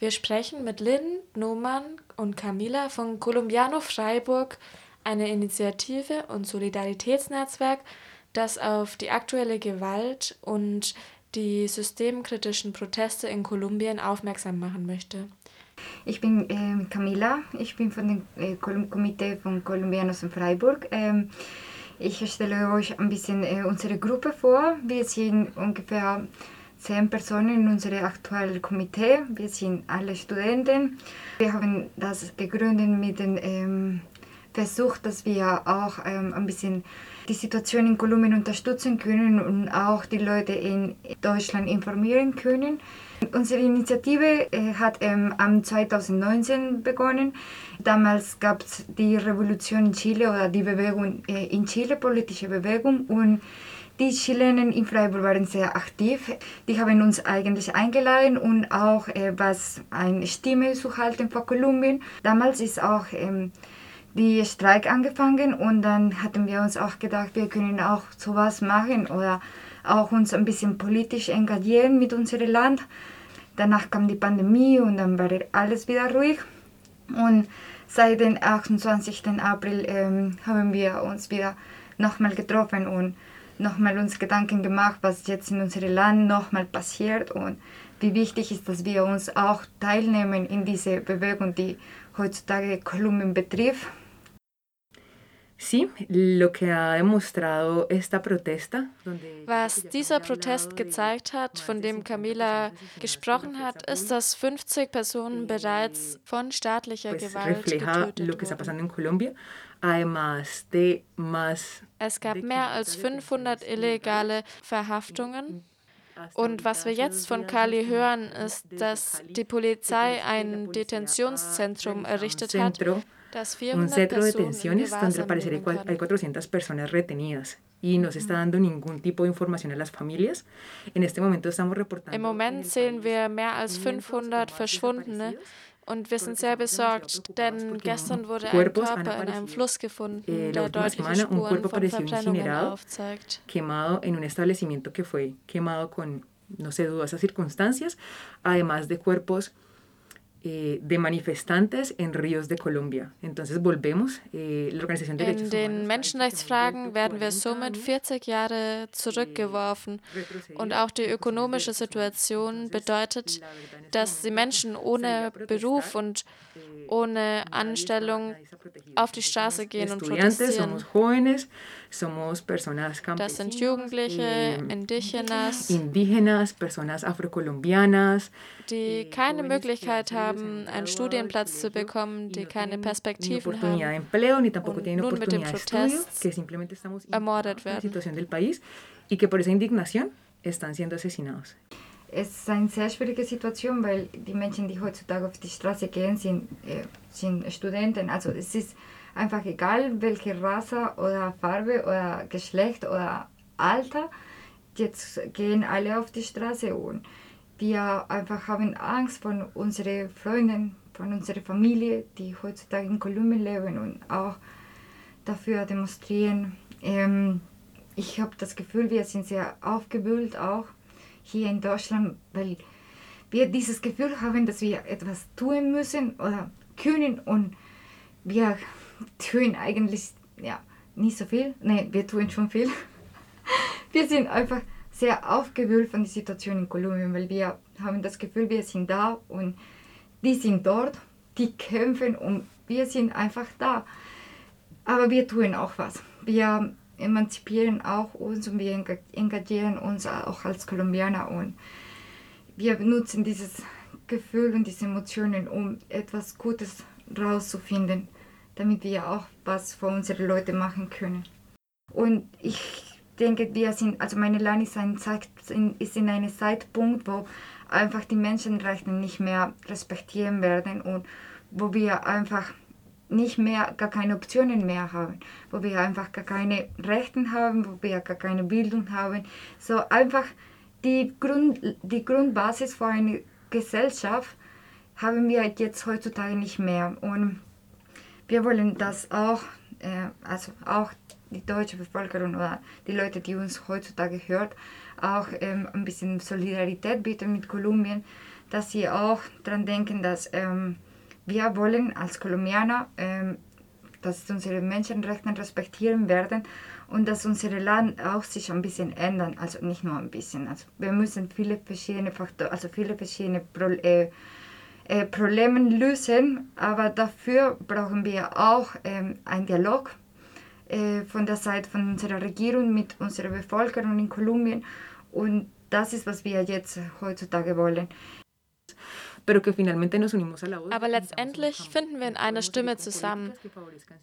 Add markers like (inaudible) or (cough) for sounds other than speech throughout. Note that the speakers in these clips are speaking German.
Wir sprechen mit Lynn, Noman und Camila von Colombiano Freiburg, eine Initiative und Solidaritätsnetzwerk, das auf die aktuelle Gewalt und die systemkritischen Proteste in Kolumbien aufmerksam machen möchte. Ich bin äh, Camila, ich bin von dem äh, Komitee von Colombianos in Freiburg. Ähm, ich stelle euch ein bisschen äh, unsere Gruppe vor. Wir sind ungefähr zehn Personen in unserem aktuellen Komitee. Wir sind alle Studenten. Wir haben das gegründet mit dem ähm, Versuch, dass wir auch ähm, ein bisschen die Situation in Kolumbien unterstützen können und auch die Leute in Deutschland informieren können. Unsere Initiative äh, hat ähm, am 2019 begonnen. Damals gab es die Revolution in Chile oder die Bewegung äh, in Chile, politische Bewegung und die Chilenen in Freiburg waren sehr aktiv. Die haben uns eigentlich eingeladen und auch äh, was eine Stimme zu halten für Kolumbien. Damals ist auch ähm, die Streik angefangen und dann hatten wir uns auch gedacht, wir können auch sowas machen oder auch uns ein bisschen politisch engagieren mit unserem Land. Danach kam die Pandemie und dann war alles wieder ruhig. Und seit dem 28. April ähm, haben wir uns wieder nochmal getroffen und nochmal uns Gedanken gemacht, was jetzt in unserem Land nochmal passiert und wie wichtig ist, dass wir uns auch teilnehmen in diese Bewegung, die heutzutage Kolumbien betrifft. Was dieser Protest gezeigt hat, von dem Camila gesprochen hat, ist, dass 50 Personen bereits von staatlicher Gewalt getötet lo que está pasando en Colombia. Además de más es gab mehr als 500 illegale Verhaftungen. Und was wir jetzt von Kali hören, ist, dass die Polizei ein Detentionszentrum errichtet hat, centro de detenciones donde al parecer hay 400 personas retenidas y no se está dando ningún tipo de información a las familias. En este momento estamos reportando. Im Moment sehen wir mehr als 500 Verschwundene und wir sind sehr besorgt, denn gestern wurde ein Körper in einem Fluss gefunden, der deutliche Spuren von Verbrennungen aufzeigt. Quemado en un establecimiento que fue quemado con, no sé, dudosas circunstancias, además de cuerpos eh, de manifestantes en ríos de Colombia. Entonces volvemos, eh, la Organización de Derechos In den Menschenrechtsfragen werden wir somit 40 Jahre zurückgeworfen und auch die ökonomische Situation bedeutet, dass die Menschen ohne Beruf und ohne Anstellung auf die Straße gehen und protestieren. Das sind Jugendliche, eh, Indigenas, die keine Möglichkeit haben, einen Studienplatz zu bekommen, die keine Perspektiven haben und nun mit dem Protest ermordet werden. están siendo asesinados. Es ist eine sehr schwierige Situation, weil die Menschen, die heutzutage auf die Straße gehen, sind, äh, sind Studenten. Also es ist einfach egal, welche Rasse oder Farbe oder Geschlecht oder Alter. Jetzt gehen alle auf die Straße und wir einfach haben Angst von unseren Freunden, von unserer Familie, die heutzutage in Kolumbien leben und auch dafür demonstrieren. Ähm, ich habe das Gefühl, wir sind sehr aufgewühlt auch hier in Deutschland, weil wir dieses Gefühl haben, dass wir etwas tun müssen oder können und wir tun eigentlich ja, nicht so viel. Nein, wir tun schon viel. (laughs) Wir sind einfach sehr aufgewühlt von der Situation in Kolumbien, weil wir haben das Gefühl, wir sind da und die sind dort, die kämpfen und wir sind einfach da. Aber wir tun auch was. Wir emanzipieren auch uns und wir engagieren uns auch als Kolumbianer und wir nutzen dieses Gefühl und diese Emotionen, um etwas Gutes rauszufinden, damit wir auch was für unsere Leute machen können. Und ich denke, wir sind, also meine Land ist, ein, ist in einem Zeitpunkt, wo einfach die Menschenrechte nicht mehr respektieren werden und wo wir einfach nicht mehr, gar keine Optionen mehr haben, wo wir einfach gar keine Rechte haben, wo wir gar keine Bildung haben. So einfach die, Grund, die Grundbasis für eine Gesellschaft haben wir jetzt heutzutage nicht mehr. Und wir wollen das auch, also auch die deutsche Bevölkerung oder die Leute, die uns heutzutage hört, auch ähm, ein bisschen Solidarität bieten mit Kolumbien, dass sie auch daran denken, dass ähm, wir wollen als Kolumbianer, ähm, dass unsere Menschenrechte respektieren werden und dass unser Land auch sich ein bisschen ändern, also nicht nur ein bisschen. Also wir müssen viele verschiedene Faktoren, also viele verschiedene Pro äh, äh, Probleme lösen, aber dafür brauchen wir auch ähm, einen Dialog äh, von der Seite von unserer Regierung mit unserer Bevölkerung in Kolumbien und das ist, was wir jetzt heutzutage wollen. Aber letztendlich finden wir in einer Stimme zusammen,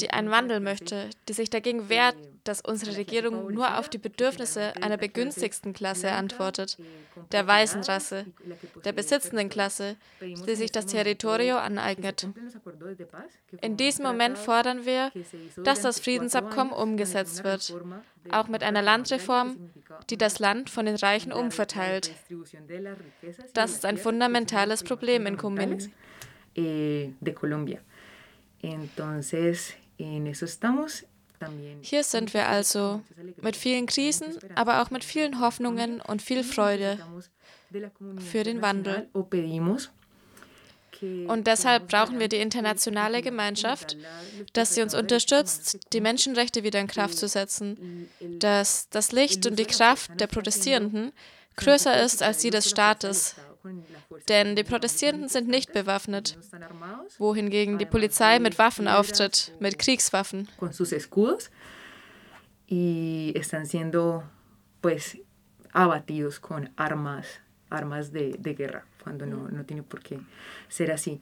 die einen Wandel möchte, die sich dagegen wehrt, dass unsere Regierung nur auf die Bedürfnisse einer begünstigsten Klasse antwortet, der weißen Rasse, der besitzenden Klasse, die sich das Territorio aneignet. In diesem Moment fordern wir, dass das Friedensabkommen umgesetzt wird, auch mit einer Landreform, die das Land von den Reichen umverteilt. Das ist ein fundamentales Problem in Kolumbien. Eh, Hier sind wir also mit vielen Krisen, aber auch mit vielen Hoffnungen und viel Freude für den Wandel. Und deshalb brauchen wir die internationale Gemeinschaft, dass sie uns unterstützt, die Menschenrechte wieder in Kraft zu setzen, dass das Licht und die Kraft der Protestierenden größer ist als die des Staates. Denn die Protestierenden sind nicht bewaffnet, wohingegen die Polizei mit Waffen auftritt, mit Kriegswaffen. y están siendo pues abatidos con armas, armas de, de guerra. Cuando no, no tiene por qué ser así.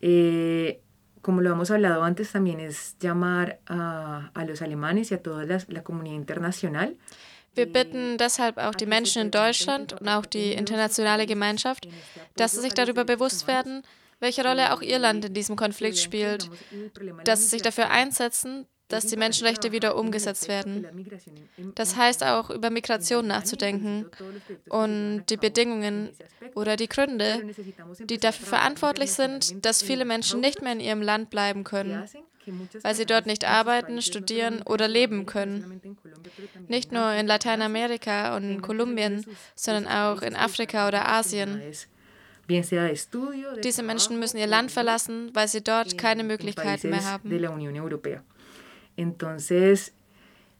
Eh, como lo hemos hablado antes, también es llamar a, a los alemanes y a toda la, la comunidad internacional. Wir bitten deshalb auch die Menschen in Deutschland und auch die internationale Gemeinschaft, dass sie sich darüber bewusst werden, welche Rolle auch ihr Land in diesem Konflikt spielt, dass sie sich dafür einsetzen, dass die Menschenrechte wieder umgesetzt werden. Das heißt auch, über Migration nachzudenken und die Bedingungen oder die Gründe, die dafür verantwortlich sind, dass viele Menschen nicht mehr in ihrem Land bleiben können, weil sie dort nicht arbeiten, studieren oder leben können. Nicht nur in Lateinamerika und in Kolumbien, sondern auch in Afrika oder Asien. Diese Menschen müssen ihr Land verlassen, weil sie dort keine Möglichkeiten mehr haben. Entonces,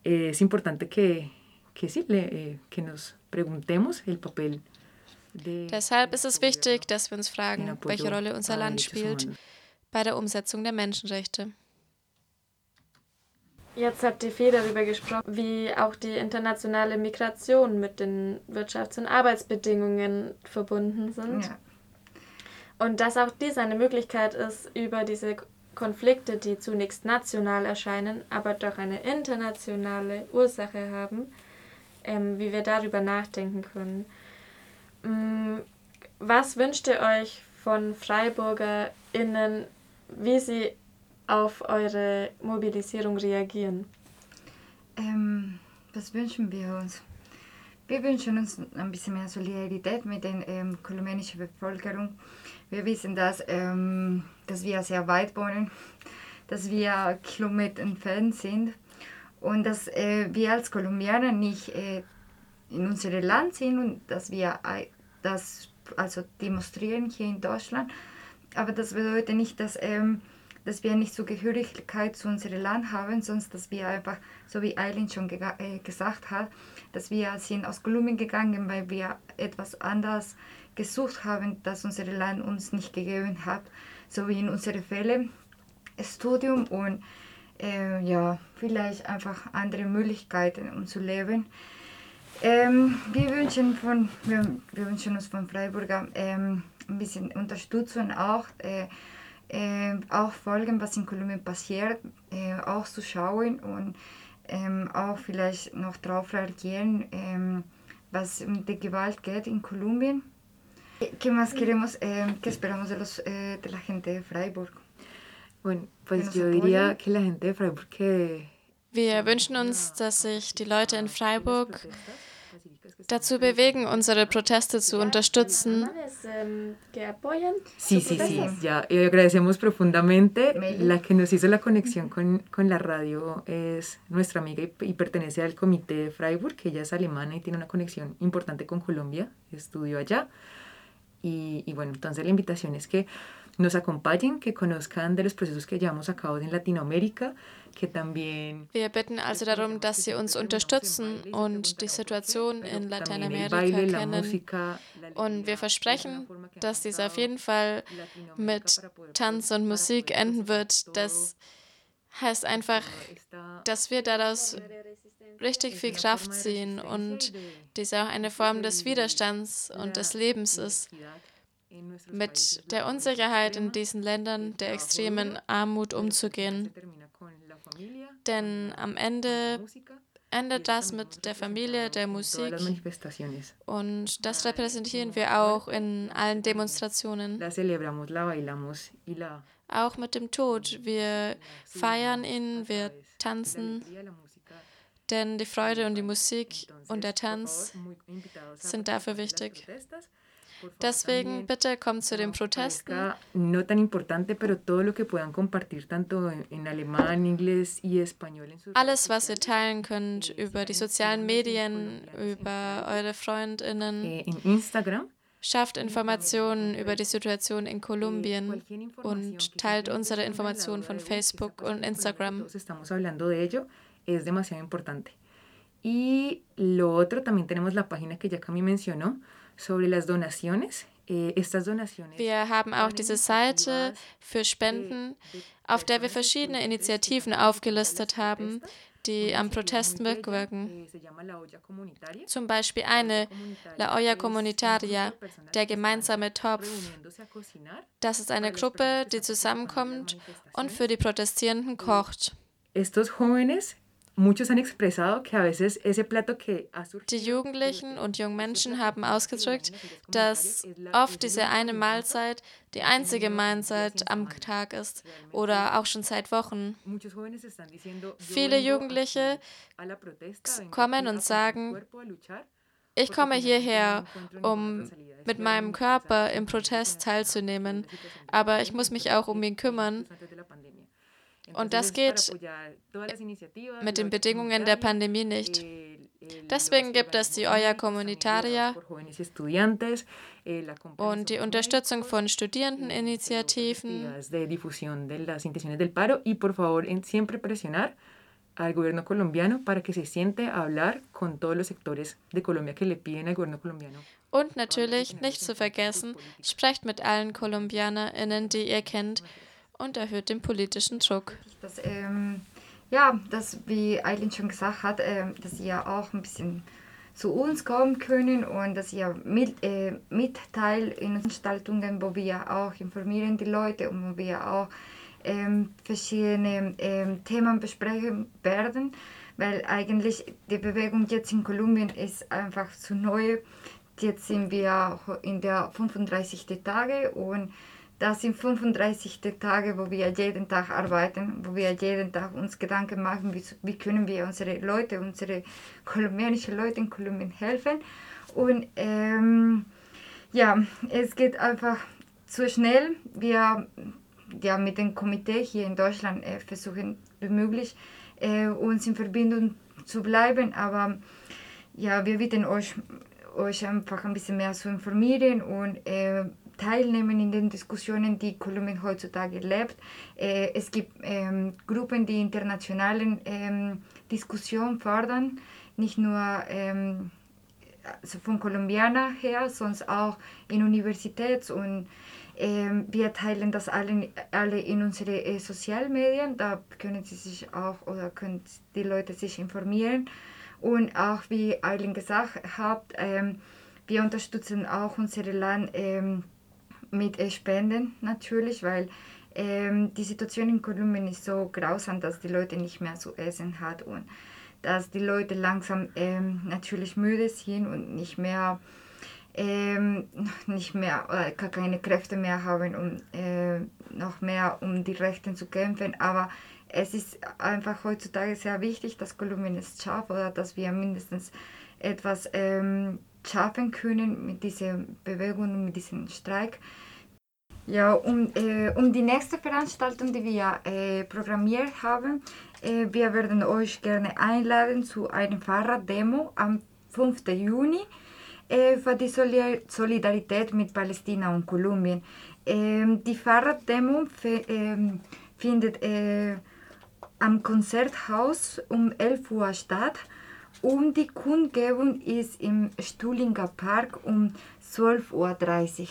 eh, es importante que, que sí, le, eh, que nos preguntemos el papel Deshalb ist es wichtig, dass wir uns fragen, welche Rolle unser Land spielt bei der Umsetzung der Menschenrechte. Jetzt habt ihr viel darüber gesprochen, wie auch die internationale Migration mit den Wirtschafts- und Arbeitsbedingungen verbunden sind. Ja. Und dass auch dies eine Möglichkeit ist, über diese Konflikte, die zunächst national erscheinen, aber doch eine internationale Ursache haben, ähm, wie wir darüber nachdenken können. Ähm, was wünscht ihr euch von FreiburgerInnen, wie sie auf eure Mobilisierung reagieren? Ähm, was wünschen wir uns? Wir wünschen uns ein bisschen mehr Solidarität mit der ähm, kolumbianischen Bevölkerung. Wir wissen, dass, ähm, dass wir sehr weit wohnen, dass wir Kilometer entfernt sind und dass äh, wir als Kolumbianer nicht äh, in unserem Land sind und dass wir äh, das also demonstrieren hier in Deutschland. Aber das bedeutet nicht, dass, ähm, dass wir nicht Zugehörigkeit zu unserem Land haben, sondern dass wir einfach, so wie Eileen schon äh, gesagt hat, dass wir sind aus Kolumbien gegangen, weil wir etwas anderes gesucht haben, das unser Land uns nicht gegeben hat, so wie in unseren Fällen Studium und äh, ja, vielleicht einfach andere Möglichkeiten, um zu leben. Ähm, wir, wünschen von, wir, wir, wünschen uns von Freiburger ähm, ein bisschen Unterstützung auch, äh, äh, auch folgen, was in Kolumbien passiert, äh, auch zu schauen und ähm, auch vielleicht noch darauf reagieren, ähm, was um die Gewalt geht in Kolumbien. ¿Qué más queremos, eh, qué esperamos de, los, eh, de la gente de Freiburg? Bueno, pues yo diría que la gente de Freiburg que Wir wünschen uns, dass sich die Leute in Freiburg dazu bewegen, unsere Proteste zu unterstützen. Sí, sí, sí, ya. Y agradecemos profundamente. La que nos hizo la conexión con, con la radio es nuestra amiga y, y, pertenece al comité de Freiburg, que ella es alemana y tiene una conexión importante con Colombia, estudió allá. Y, y bueno, entonces la invitación es que nos acompañen, que conozcan de los procesos que llevamos a cabo en Latinoamérica, que también... Wir bitten also darum, dass Sie uns unterstützen und die Situation in Lateinamerika kennen. Und wir versprechen, dass dies auf jeden Fall mit Tanz und Musik enden wird. Das heißt einfach, dass wir daraus richtig viel Kraft ziehen und dies auch eine Form des Widerstands und des Lebens ist mit der Unsicherheit in diesen Ländern der extremen Armut umzugehen. Denn am Ende endet das mit der Familie, der Musik. Und das repräsentieren wir auch in allen Demonstrationen. Auch mit dem Tod. Wir feiern ihn, wir tanzen. Denn die Freude und die Musik und der Tanz sind dafür wichtig. Deswegen bitte kommt zu den Protesten. No tan importante, pero todo lo que puedan compartir tanto en alemán, inglés y español. Alles, was ihr teilen könnt über die sozialen Medien, über eure Freundinnen. Eh, in Instagram. Schafft Informationen über die Situation in Kolumbien und teilt unsere Informationen von Facebook und Instagram. Es demasiado importante. Y lo otro, también tenemos la página que ya Cami mencionó, sobre las donaciones. Eh, estas donaciones wir haben auch diese Seite für Spenden, auf der wir verschiedene Initiativen aufgelistet haben, die am Protest mitwirken. eh, Zum Beispiel eine, La Olla Comunitaria, der gemeinsame Topf. Das ist eine Gruppe, die zusammenkommt und für die Protestierenden kocht. Estos jóvenes Muchos han expresado que a veces ese plato que ha Die Jugendlichen und jungen Menschen haben ausgedrückt, dass oft diese eine Mahlzeit die einzige Mahlzeit am Tag ist oder auch schon seit Wochen. Viele Jugendliche kommen und sagen, ich komme hierher, um mit meinem Körper im Protest teilzunehmen, aber ich muss mich auch um ihn kümmern. Und das geht mit den Bedingungen der Pandemie nicht. Deswegen gibt es die Olla Comunitaria und die Unterstützung von Studierendeninitiativen. al gobierno colombiano para que se siente a hablar con todos los sectores de Colombia que le piden al gobierno colombiano. Und natürlich, nicht zu vergessen, sprecht mit allen KolumbianerInnen, die ihr kennt, und erhöht den politischen Druck. Das, ähm, ja, das, wie Eileen schon gesagt hat, äh, dass ihr auch ein bisschen zu uns kommen können und dass ihr mit, äh, mit Teil in Veranstaltungen, wo wir auch informieren die Leute und wo wir auch ähm, verschiedene ähm, Themen besprechen werden, weil eigentlich die Bewegung jetzt in Kolumbien ist einfach zu neu. Jetzt sind wir in der 35. Tage und das sind 35 Tage, wo wir jeden Tag arbeiten, wo wir jeden Tag uns Gedanken machen, wie, wie können wir unsere Leute, unsere kolumbianischen Leute in Kolumbien helfen. Und ähm, ja, es geht einfach zu schnell. Wir ja, mit dem Komitee hier in Deutschland äh, versuchen, wie möglich äh, uns in Verbindung zu bleiben. Aber ja, wir bitten euch, euch einfach ein bisschen mehr zu informieren und äh, teilnehmen in den Diskussionen, die Kolumbien heutzutage lebt. Äh, es gibt ähm, Gruppen, die internationalen ähm, Diskussionen fördern, nicht nur ähm, also von Kolumbianer her, sondern auch in Universitäts- und ähm, wir teilen das alle, alle in unsere äh, Sozialmedien. Da können Sie sich auch oder können die Leute sich informieren. Und auch wie Eileen gesagt hat, ähm, wir unterstützen auch unsere Land ähm, mit äh, Spenden natürlich, weil ähm, die Situation in Kolumbien ist so grausam, dass die Leute nicht mehr zu essen haben und dass die Leute langsam ähm, natürlich müde sind und nicht mehr ähm, nicht mehr äh, keine Kräfte mehr haben, um äh, noch mehr um die Rechte zu kämpfen. Aber es ist einfach heutzutage sehr wichtig, dass Kolumbien es schafft oder dass wir mindestens etwas ähm, schaffen können mit dieser Bewegung und mit diesem Streik. Ja, um, äh, um die nächste Veranstaltung, die wir äh, programmiert haben, äh, wir werden euch gerne einladen zu einer Fahrraddemo am 5. Juni. äh, für die Solidarität mit Palästina und Kolumbien. Ähm, die Fahrraddemo ähm, findet äh, am Konzerthaus um 11 Uhr statt und die Kundgebung ist im Stuhlinger Park um 12.30 Uhr.